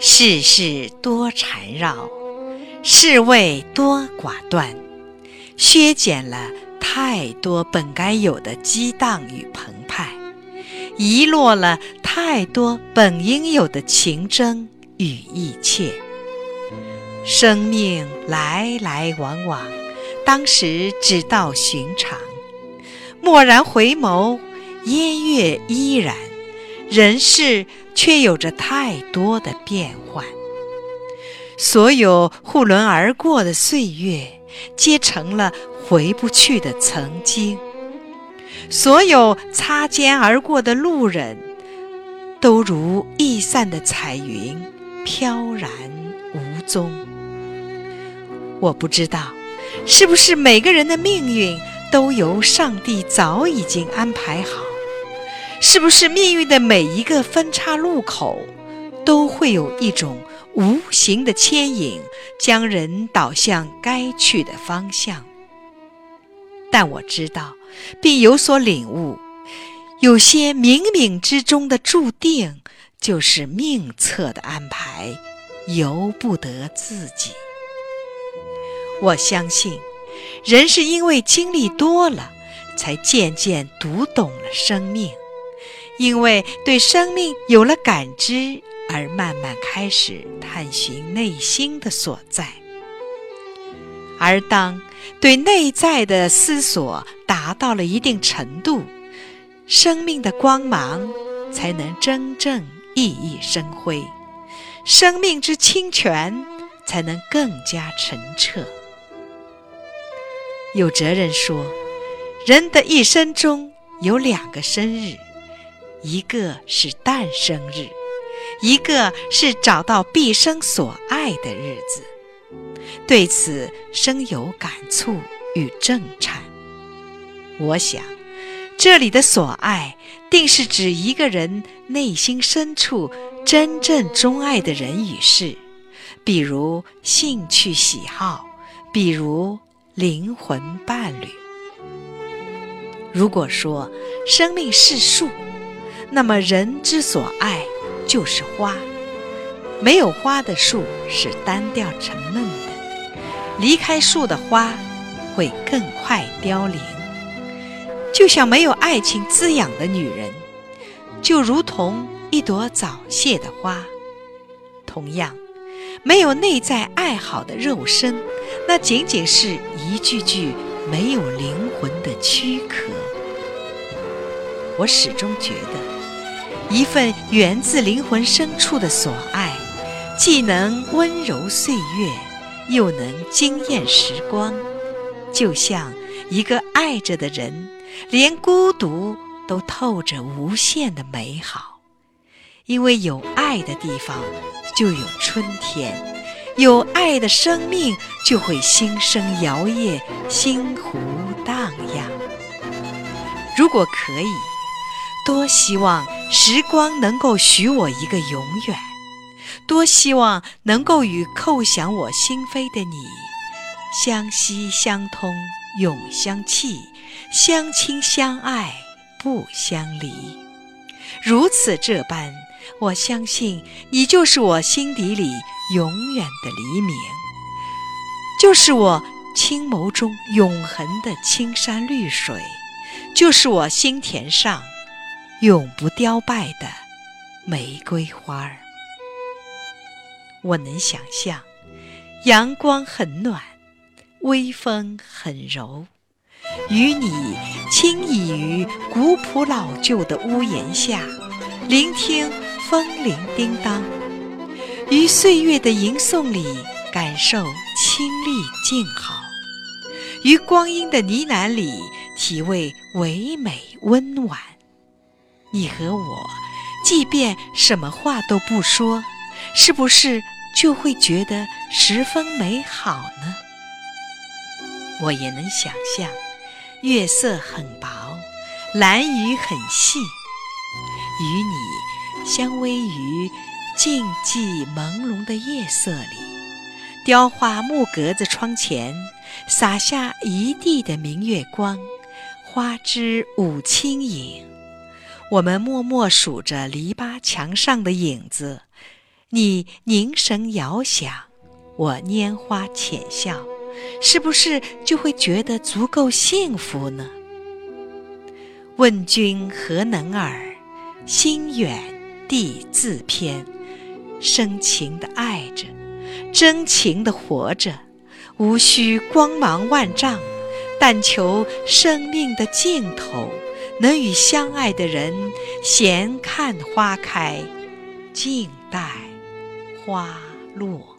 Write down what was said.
世事多缠绕，世味多寡断，削减了太多本该有的激荡与澎湃，遗落了太多本应有的情真与意切。生命来来往往，当时只道寻常；蓦然回眸，烟月依然。人世却有着太多的变幻，所有互轮而过的岁月，皆成了回不去的曾经；所有擦肩而过的路人，都如易散的彩云，飘然无踪。我不知道，是不是每个人的命运都由上帝早已经安排好。是不是命运的每一个分岔路口，都会有一种无形的牵引，将人导向该去的方向？但我知道，并有所领悟，有些冥冥之中的注定，就是命策的安排，由不得自己。我相信，人是因为经历多了，才渐渐读懂了生命。因为对生命有了感知，而慢慢开始探寻内心的所在。而当对内在的思索达到了一定程度，生命的光芒才能真正熠熠生辉，生命之清泉才能更加澄澈。有哲人说，人的一生中有两个生日。一个是诞生日，一个是找到毕生所爱的日子。对此深有感触与震颤。我想，这里的所爱，定是指一个人内心深处真正钟爱的人与事，比如兴趣喜好，比如灵魂伴侣。如果说生命是树，那么，人之所爱就是花。没有花的树是单调沉闷的，离开树的花会更快凋零。就像没有爱情滋养的女人，就如同一朵早谢的花。同样，没有内在爱好的肉身，那仅仅是一具具没有灵魂的躯壳。我始终觉得。一份源自灵魂深处的所爱，既能温柔岁月，又能惊艳时光。就像一个爱着的人，连孤独都透着无限的美好。因为有爱的地方就有春天，有爱的生命就会心生摇曳，心湖荡漾。如果可以，多希望。时光能够许我一个永远，多希望能够与叩响我心扉的你相惜相通，永相契，相亲相爱，不相离。如此这般，我相信你就是我心底里永远的黎明，就是我青眸中永恒的青山绿水，就是我心田上。永不凋败的玫瑰花儿，我能想象，阳光很暖，微风很柔，与你轻倚于古朴老旧的屋檐下，聆听风铃叮当，于岁月的吟诵里感受清丽静好，于光阴的呢喃里体味唯美温婉。你和我，即便什么话都不说，是不是就会觉得十分美好呢？我也能想象，月色很薄，蓝雨很细，与你相偎于静寂朦胧的夜色里，雕花木格子窗前洒下一地的明月光，花枝舞轻影。我们默默数着篱笆墙上的影子，你凝神遥想，我拈花浅笑，是不是就会觉得足够幸福呢？问君何能尔？心远地自偏。深情的爱着，真情的活着，无需光芒万丈，但求生命的尽头，能与相爱的人闲看花开，静待花落。